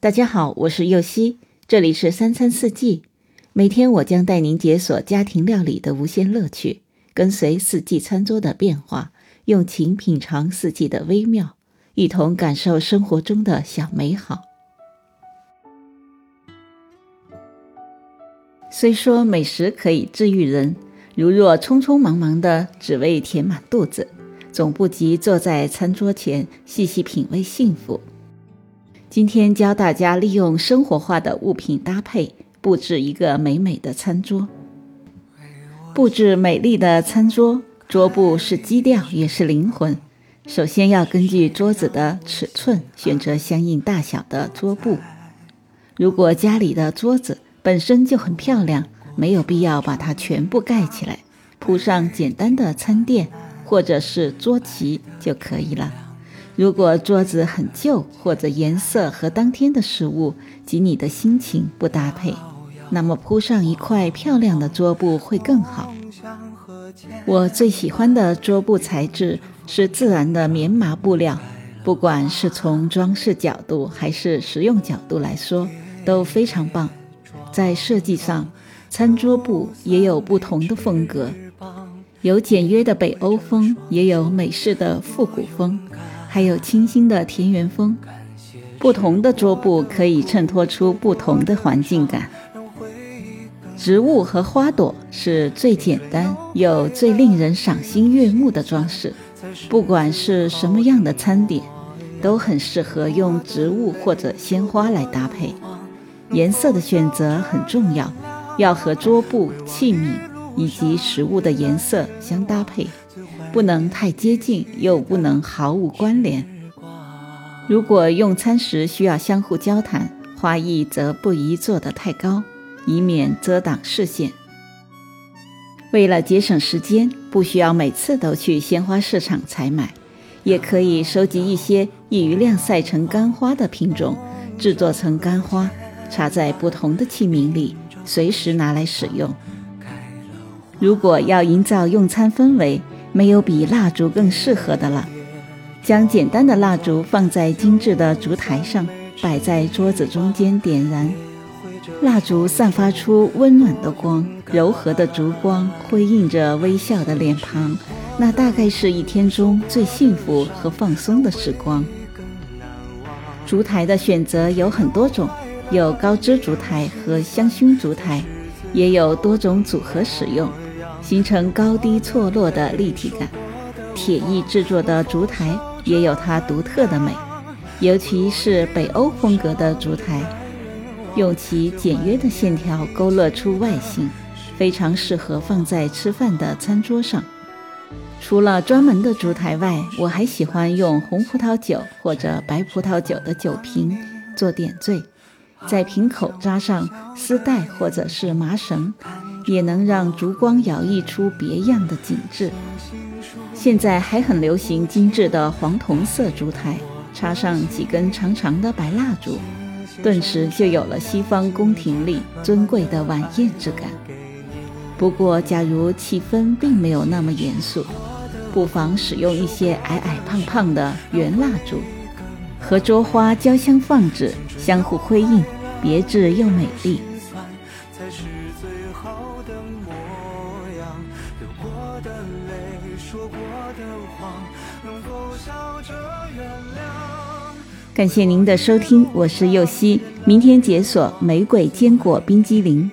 大家好，我是右希，这里是三餐四季。每天我将带您解锁家庭料理的无限乐趣，跟随四季餐桌的变化，用情品尝四季的微妙，一同感受生活中的小美好。虽说美食可以治愈人，如若匆匆忙忙的只为填满肚子，总不及坐在餐桌前细细品味幸福。今天教大家利用生活化的物品搭配，布置一个美美的餐桌。布置美丽的餐桌，桌布是基调，也是灵魂。首先要根据桌子的尺寸选择相应大小的桌布。如果家里的桌子本身就很漂亮，没有必要把它全部盖起来，铺上简单的餐垫或者是桌旗就可以了。如果桌子很旧，或者颜色和当天的食物及你的心情不搭配，那么铺上一块漂亮的桌布会更好。我最喜欢的桌布材质是自然的棉麻布料，不管是从装饰角度还是实用角度来说都非常棒。在设计上，餐桌布也有不同的风格，有简约的北欧风，也有美式的复古风。还有清新的田园风，不同的桌布可以衬托出不同的环境感。植物和花朵是最简单又最令人赏心悦目的装饰。不管是什么样的餐点，都很适合用植物或者鲜花来搭配。颜色的选择很重要，要和桌布、器皿以及食物的颜色相搭配。不能太接近，又不能毫无关联。如果用餐时需要相互交谈，花艺则不宜做得太高，以免遮挡视线。为了节省时间，不需要每次都去鲜花市场采买，也可以收集一些易于晾晒成干花的品种，制作成干花，插在不同的器皿里，随时拿来使用。如果要营造用餐氛围，没有比蜡烛更适合的了。将简单的蜡烛放在精致的烛台上，摆在桌子中间点燃。蜡烛散发出温暖的光，柔和的烛光辉映着微笑的脸庞，那大概是一天中最幸福和放松的时光。烛台的选择有很多种，有高枝烛台和香薰烛台，也有多种组合使用。形成高低错落的立体感，铁艺制作的烛台也有它独特的美，尤其是北欧风格的烛台，用其简约的线条勾勒出外形，非常适合放在吃饭的餐桌上。除了专门的烛台外，我还喜欢用红葡萄酒或者白葡萄酒的酒瓶做点缀，在瓶口扎上丝带或者是麻绳。也能让烛光摇曳出别样的景致。现在还很流行精致的黄铜色烛台，插上几根长长的白蜡烛，顿时就有了西方宫廷里尊贵的晚宴之感。不过，假如气氛并没有那么严肃，不妨使用一些矮矮胖胖的圆蜡烛，和桌花交相放置，相互辉映，别致又美丽。说过的谎，能否笑着原谅感谢您的收听，我是右希，明天解锁玫瑰坚果冰激凌。